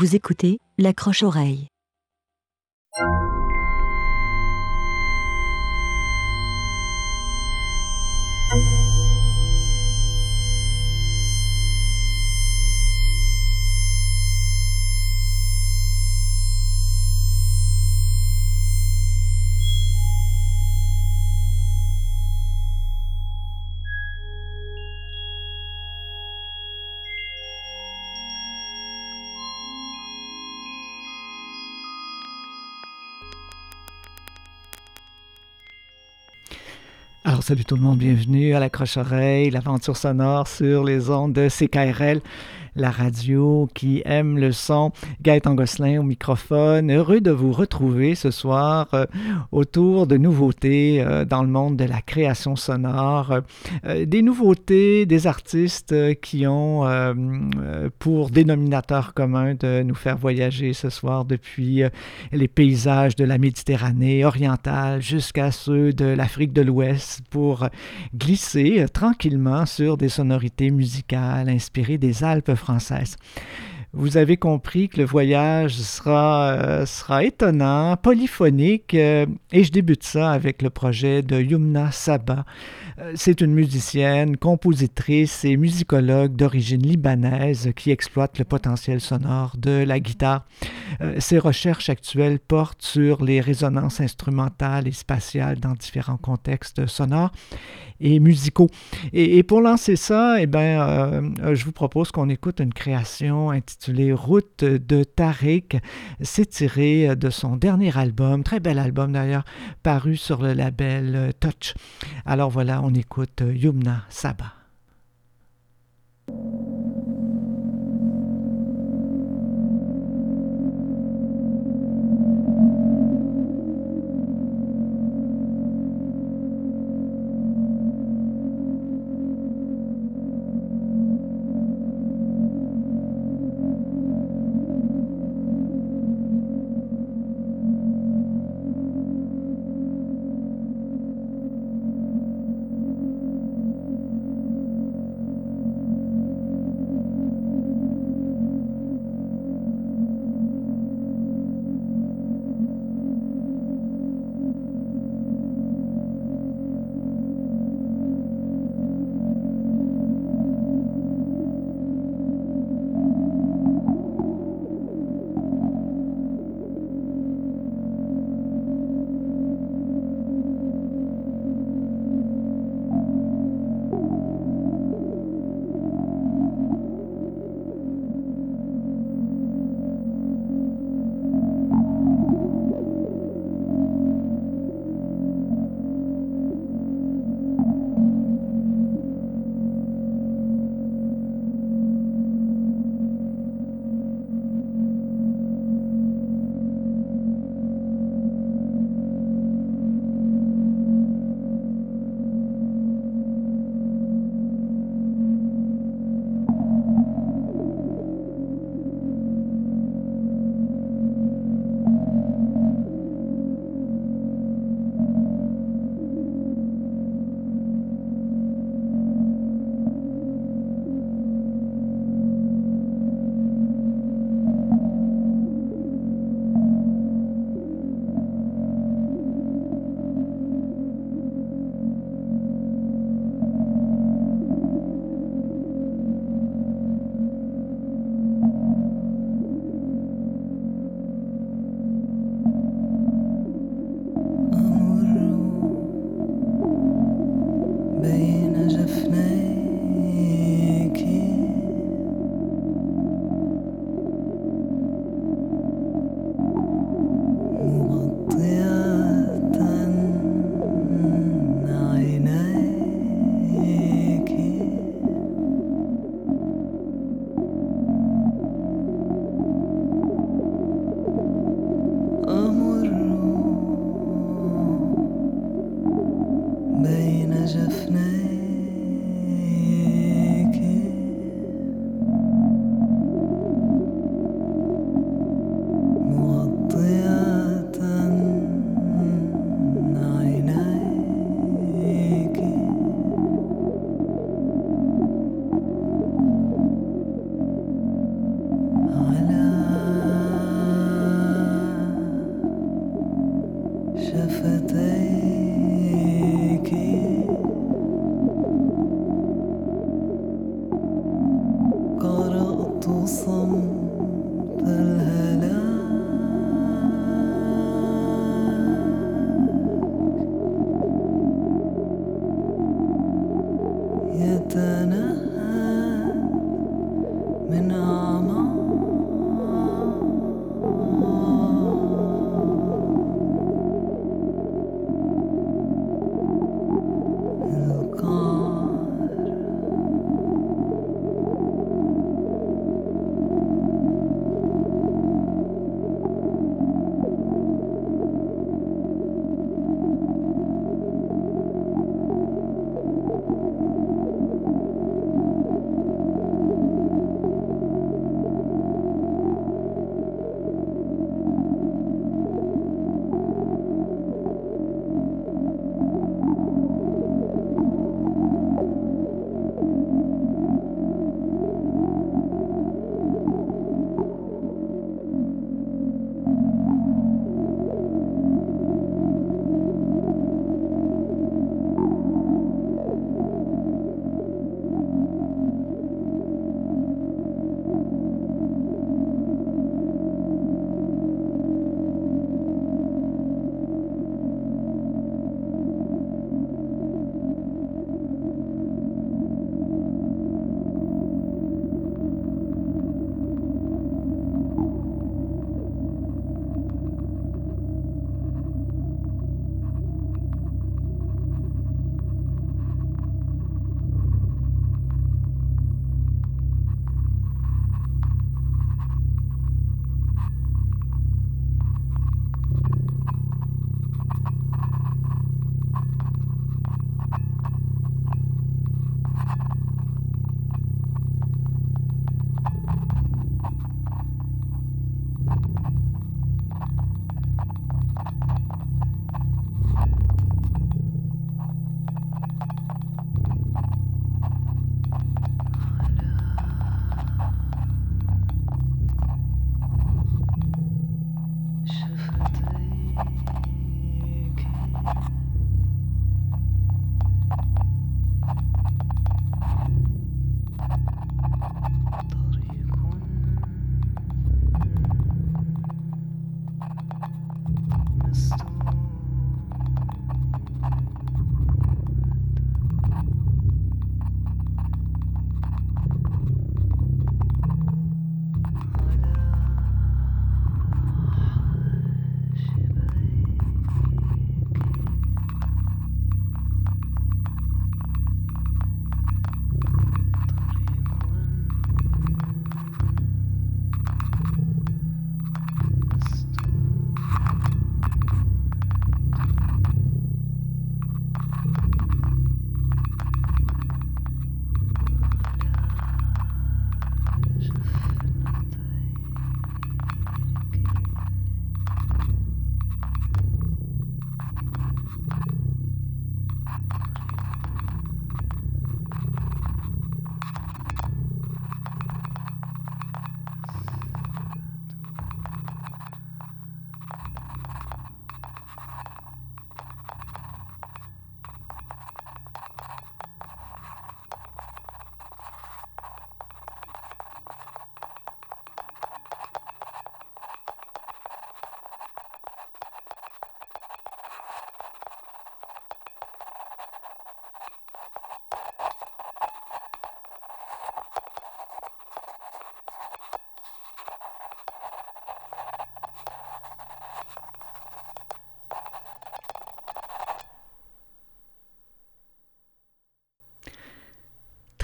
Vous écoutez l'accroche-oreille. Salut tout le monde, bienvenue à la croche-oreille, l'aventure sonore sur les ondes de CKRL la radio qui aime le son. Gaëtan Gosselin au microphone. Heureux de vous retrouver ce soir euh, autour de nouveautés euh, dans le monde de la création sonore. Euh, des nouveautés, des artistes qui ont pour dénominateur commun de nous faire voyager ce soir depuis les paysages de la Méditerranée orientale jusqu'à ceux de l'Afrique de l'Ouest pour glisser tranquillement sur des sonorités musicales inspirées des Alpes Vous avez compris que le voyage sera, euh, étonnant, polyphonique, euh, et je débute ça avec le projet de Yumna Saba. Euh, c'est une musicienne, compositrice et musicologue d'origine libanaise qui exploite le potentiel sonore de la guitare. ses recherches actuelles portent sur les résonances instrumentales et spatiales dans différents contextes sonores et musicaux. Et, pour lancer ça, eh ben, euh, je vous propose qu'on écoute une création intitulée Route de Tariq. C'est tiré de son dernier album, très bel album d'ailleurs, paru sur le label Touch. Alors voilà, on écoute Yumna Saba.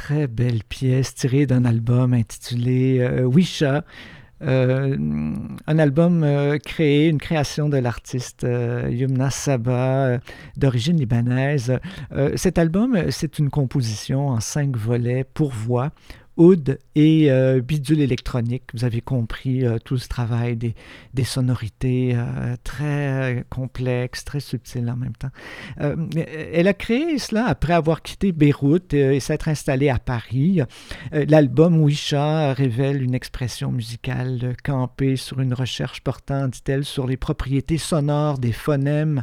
Très belle pièce tirée d'un album intitulé euh, Wisha. Euh, un album euh, créé, une création de l'artiste Yumna Saba, d'origine libanaise. cet album, c'est une composition en cinq volets pour voix oud et euh, bidule électronique. Vous avez compris euh, tout ce travail des, sonorités euh, très complexes, très subtiles en même temps. elle a créé cela après avoir quitté Beyrouth et s'être installée à Paris. L'album Wisha révèle une expression musicale campée sur une recherche portant, dit-elle, sur les propriétés sonores des phonèmes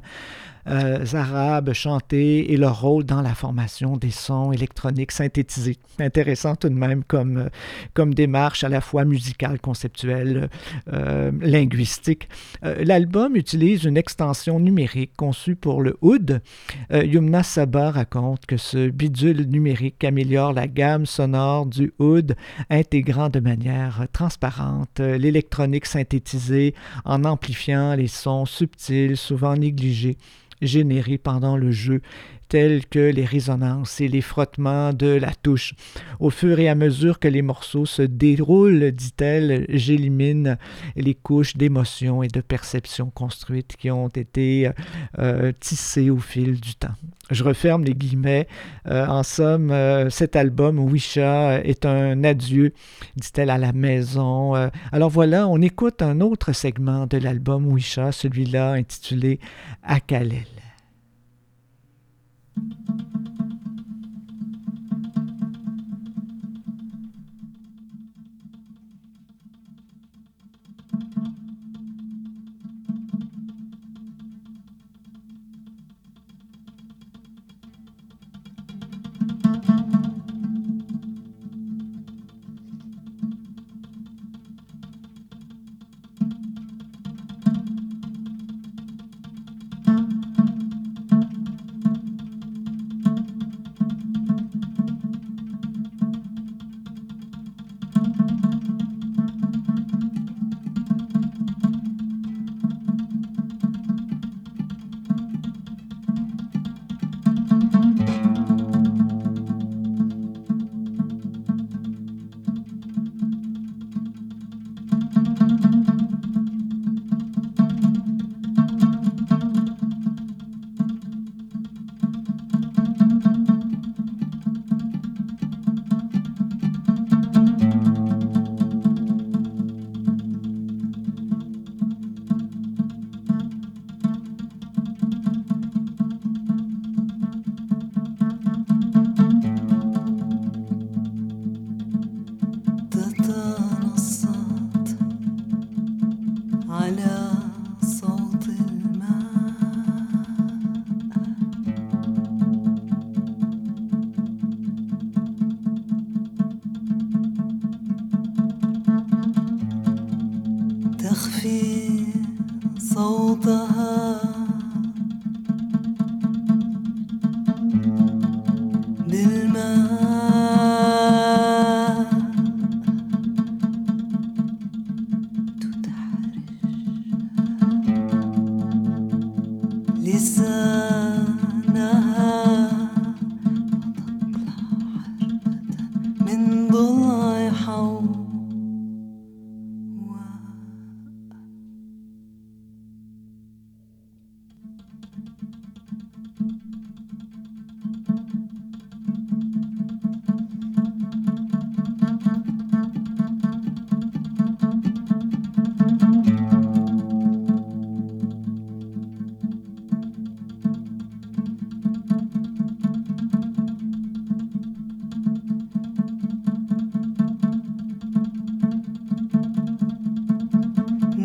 euh, arabes chantés et leur rôle dans la formation des sons électroniques synthétisés. Intéressant tout de même comme, euh, démarche à la fois musicale, conceptuelle, euh, linguistique. L'album utilise une extension numérique conçue pour le oud. Yumna Saba raconte que ce bidule numérique améliore la gamme sonore du oud, intégrant de manière transparente l'électronique synthétisée en amplifiant les sons subtils, souvent négligés générés pendant le jeu, tels que les résonances et les frottements de la touche. Au fur et à mesure que les morceaux se déroulent, dit-elle, j'élimine les couches d'émotions et de perceptions construites qui ont été euh, tissées au fil du temps. Je referme les guillemets. Euh, en somme, euh, cet album, Wisha, est un adieu, dit-elle, à la maison. alors voilà, on écoute un autre segment de l'album Wisha, celui-là intitulé Akalel.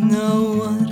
no one.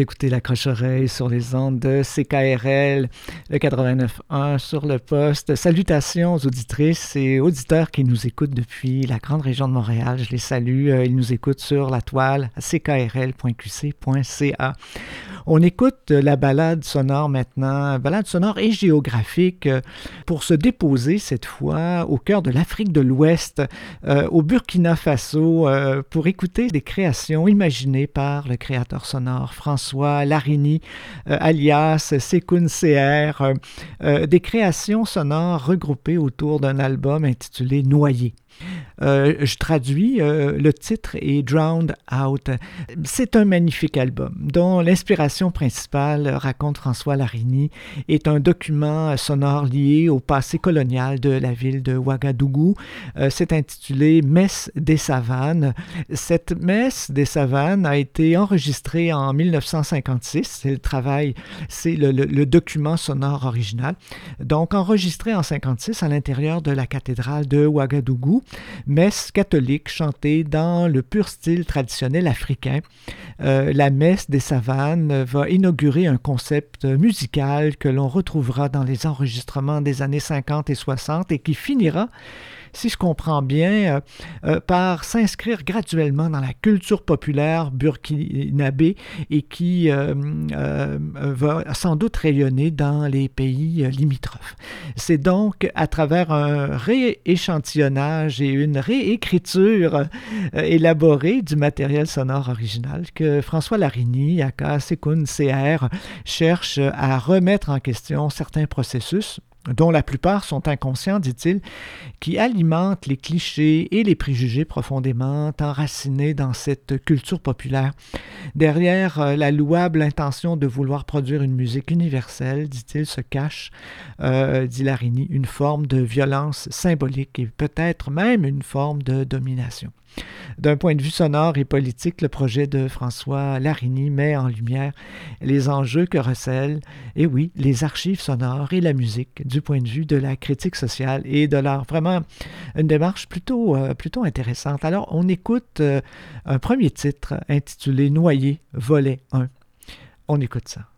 Écoutez la croche-oreille sur les ondes de CKRL, le 89.1 sur le poste. Salutations aux auditrices et auditeurs qui nous écoutent depuis la grande région de Montréal. Je les salue. Euh, ils nous écoutent sur la toile ckrl.qc.ca. On écoute la balade sonore maintenant, balade sonore et géographique, euh, pour se déposer cette fois au cœur de l'Afrique de l'Ouest, euh, au Burkina Faso, euh, pour écouter des créations imaginées par le créateur sonore François Larini, alias Sekun CR, des créations sonores regroupées autour d'un album intitulé Noyé. Euh, je traduis, euh, le titre est Drowned Out. C'est un magnifique album dont l'inspiration principale, raconte François Larini, est un document sonore lié au passé colonial de la ville de Ouagadougou. Euh, c'est intitulé Messe des savanes. Cette messe des savanes a été enregistrée en 1956. C'est le travail, c'est le, document sonore original. Donc enregistré en 1956 à l'intérieur de la cathédrale de Ouagadougou messe catholique chantée dans le pur style traditionnel africain. Euh, la messe des savanes va inaugurer un concept musical que l'on retrouvera dans les enregistrements des années 50 et 60 et qui finira si je comprends bien, euh, euh, par s'inscrire graduellement dans la culture populaire burkinabé et qui euh, va sans doute rayonner dans les pays limitrophes. C'est donc à travers un rééchantillonnage et une réécriture élaborée du matériel sonore original que François Larini, aka Sekun CR, cherche à remettre en question certains processus dont la plupart sont inconscients, dit-il, qui alimentent les clichés et les préjugés profondément enracinés dans cette culture populaire. Derrière euh, la louable intention de vouloir produire une musique universelle, dit-il, se cache, euh, dit Larini, une forme de violence symbolique et peut-être même une forme de domination. D'un point de vue sonore et politique, le projet de François Larini met en lumière les enjeux que recèlent, et oui, les archives sonores et la musique du point de vue de la critique sociale et de l'art. Vraiment une démarche plutôt, euh, plutôt intéressante. Alors, on écoute euh, un premier titre intitulé Noyer, volet 1. On écoute ça.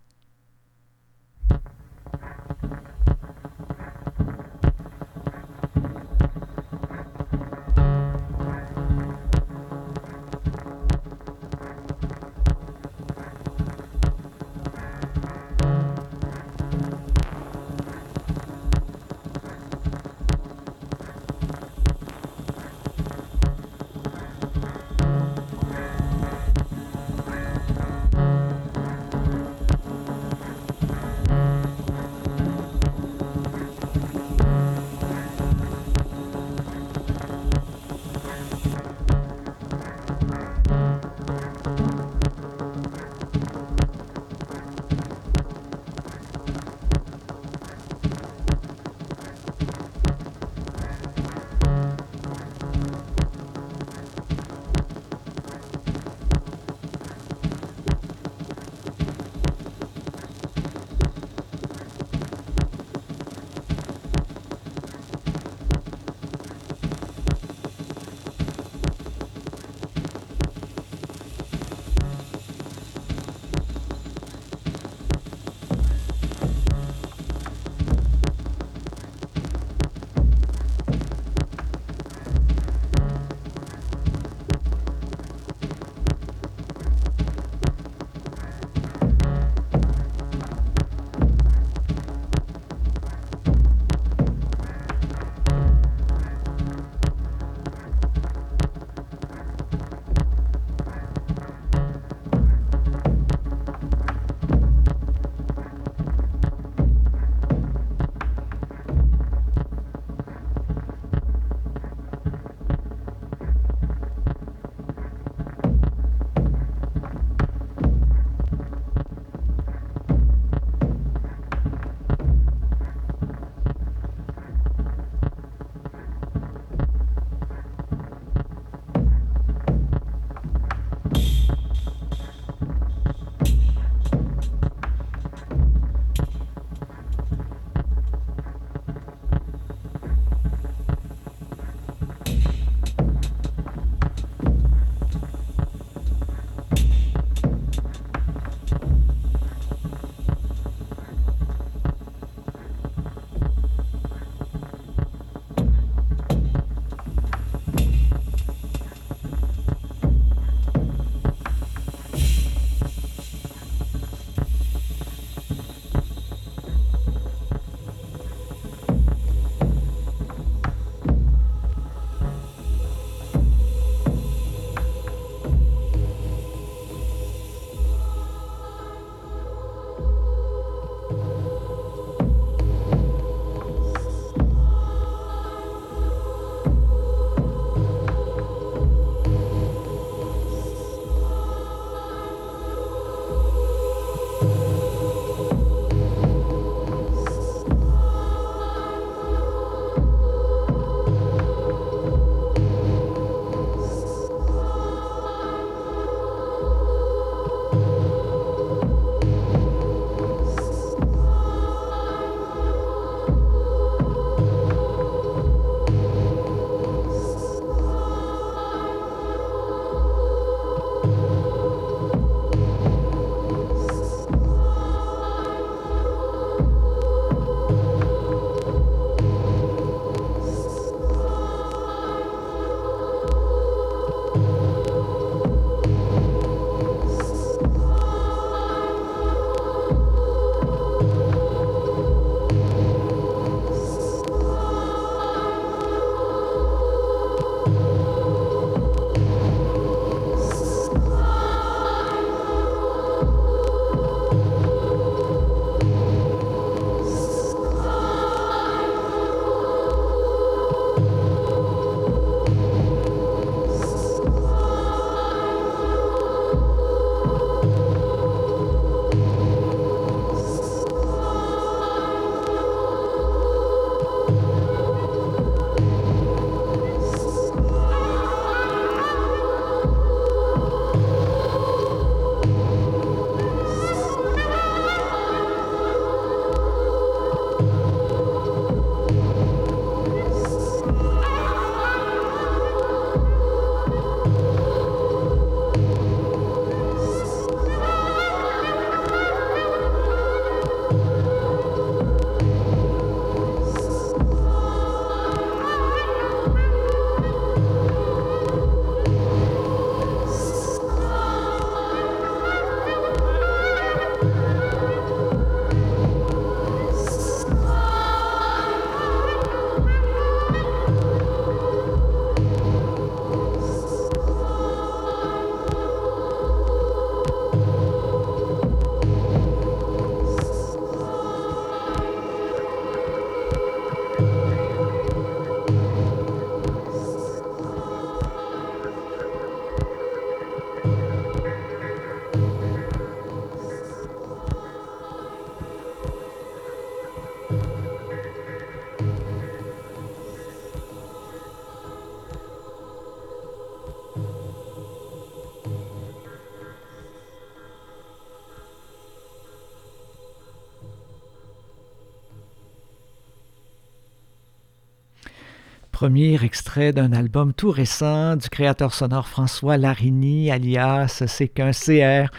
Premier extrait d'un album tout récent du créateur sonore François Larigny, alias C'est qu'un CR.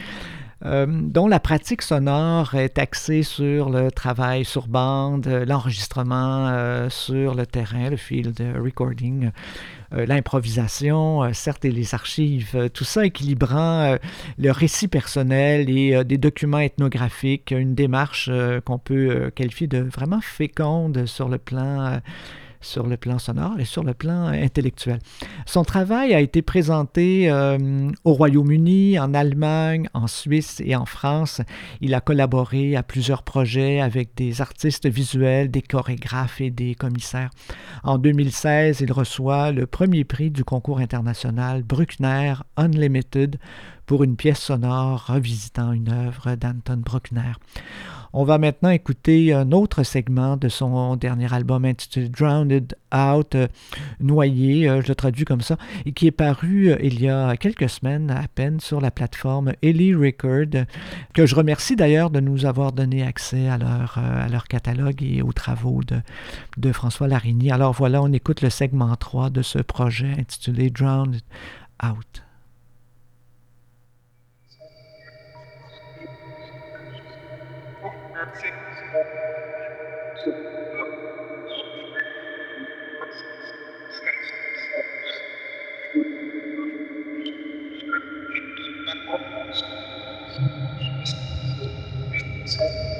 Euh, dont la pratique sonore est axée sur le travail sur bande, l'enregistrement euh, sur le terrain, le field recording, euh, l'improvisation, certes, et les archives, tout ça équilibrant le récit personnel et des documents ethnographiques, une démarche qu'on peut qualifier de vraiment féconde sur le plan sur le plan sonore et sur le plan intellectuel. Son travail a été présenté euh, au Royaume-Uni, en Allemagne, en Suisse et en France. Il a collaboré à plusieurs projets avec des artistes visuels, des chorégraphes et des commissaires. En 2016, il reçoit le premier prix du concours international Bruckner Unlimited pour une pièce sonore revisitant une œuvre d'Anton Bruckner. On va maintenant écouter un autre segment de son dernier album intitulé Drowned Out, euh, Noyé, euh, je le traduis comme ça, et qui est paru euh, il y a quelques semaines à peine sur la plateforme Ellie Record, que je remercie d'ailleurs de nous avoir donné accès à leur, catalogue et aux travaux de, de François Larigny. Alors voilà, on écoute le segment 3 de ce projet intitulé Drowned Out. Thanks.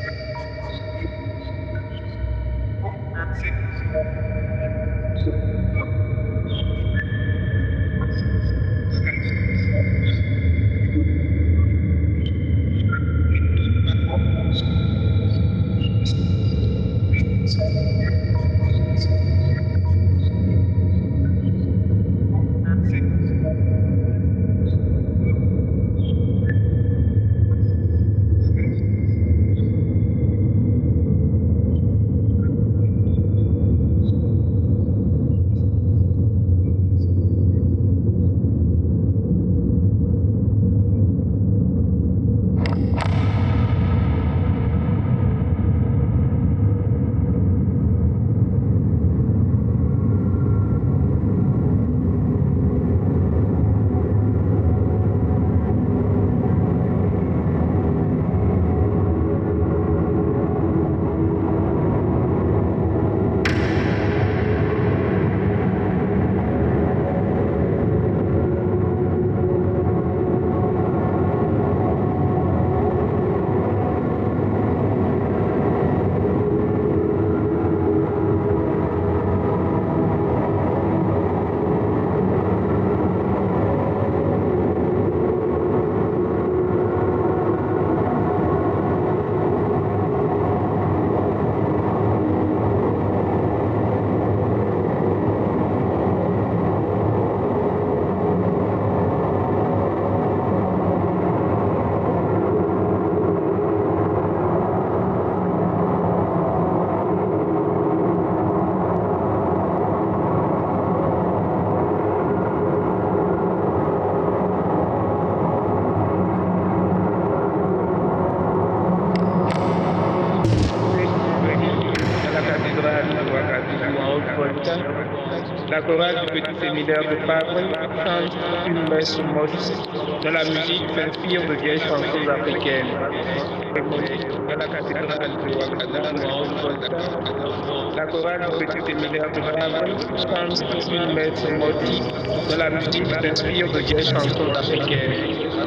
La chorale du petit séminaire de Paris chante une messe moche. De la musique s'inspire de vieilles chansons africaines. la chorale du petit séminaire de Paris chante une messe moche. De la musique s'inspire de vieilles chansons africaines.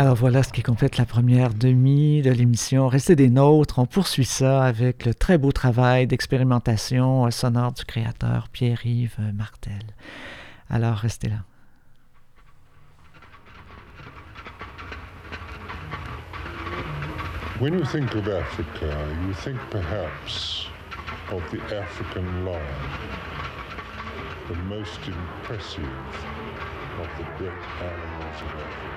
Alors voilà ce qui complète la première demi de l'émission. Restez des nôtres. On poursuit ça avec le très beau travail d'expérimentation sonore du créateur Pierre-Yves Martel. Alors restez là. When you think of Africa, you think perhaps of the African lion, the most impressive of the great animals of Africa.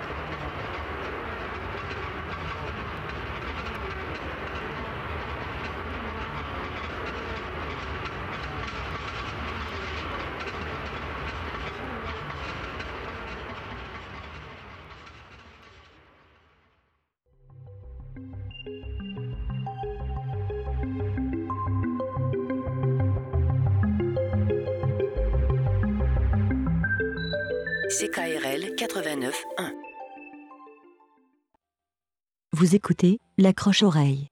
Vous écoutez l'accroche-oreille.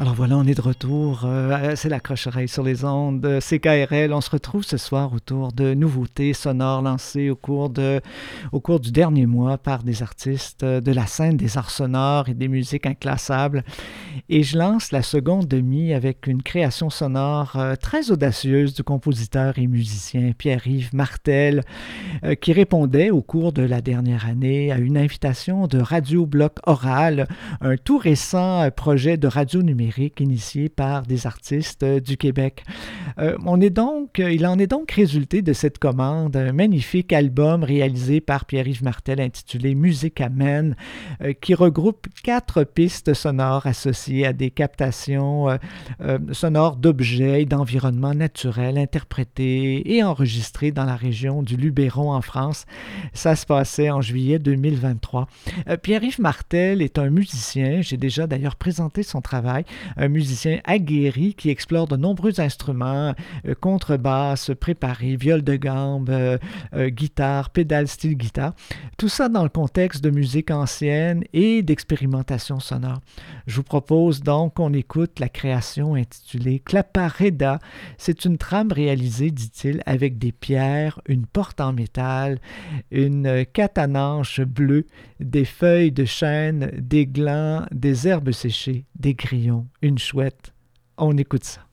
Alors voilà, on est de retour. Euh, c'est la croche-oreille sur les ondes CKRL. On se retrouve ce soir autour de nouveautés sonores lancées au cours, de, au cours du dernier mois par des artistes de la scène des arts sonores et des musiques inclassables. Et je lance la seconde demi avec une création sonore euh, très audacieuse du compositeur et musicien Pierre-Yves Martel, euh, qui répondait au cours de la dernière année à une invitation de Radio Bloc Oral, un tout récent projet de radio numérique initié par des artistes euh, du Québec. Euh, on est donc, il en est donc résulté de cette commande un magnifique album réalisé par Pierre-Yves Martel intitulé Musique Amen, euh, qui regroupe quatre pistes sonores associées à des captations sonores d'objets et d'environnements naturels interprétés et enregistrés dans la région du Luberon en France. Ça se passait en juillet 2023. Pierre-Yves Martel est un musicien, j'ai déjà d'ailleurs présenté son travail, un musicien aguerri qui explore de nombreux instruments, euh, contrebasse, préparé, viol de gambe, euh, euh, guitare, pédale style guitare. Tout ça dans le contexte de musique ancienne et d'expérimentation sonore. Je vous propose donc qu'on écoute la création intitulée Clapareda. C'est une trame réalisée, dit-il, avec des pierres, une porte en métal, une catananche bleue, des feuilles de chêne, des glands, des herbes séchées, des grillons, une chouette. On écoute ça.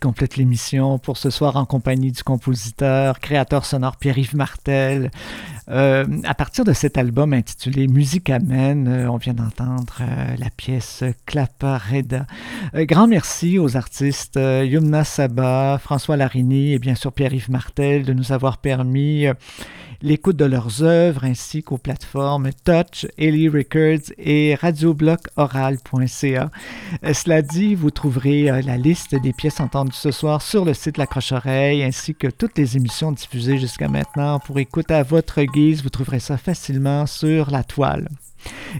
Complète l'émission pour ce soir en compagnie du compositeur, créateur sonore Pierre-Yves Martel. Euh, à partir de cet album intitulé Musique Amen, euh, on vient d'entendre euh, la pièce Clapareda. grand merci aux artistes Yumna Saba, François Larini et bien sûr Pierre-Yves Martel de nous avoir permis l'écoute de leurs œuvres ainsi qu'aux plateformes Touch, Ellie Records et radioblockoral.ca. Euh, cela dit, vous trouverez euh, la liste des pièces entendues ce soir sur le site La Croche-Oreille ainsi que toutes les émissions diffusées jusqu'à maintenant pour écouter à votre guise. Vous trouverez ça facilement sur la toile.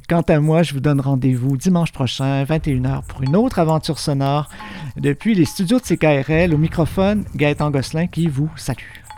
Quant à moi, je vous donne rendez-vous dimanche prochain, 21h, pour une autre aventure sonore depuis les studios de CKRL au microphone, Gaëtan Gosselin qui vous salue.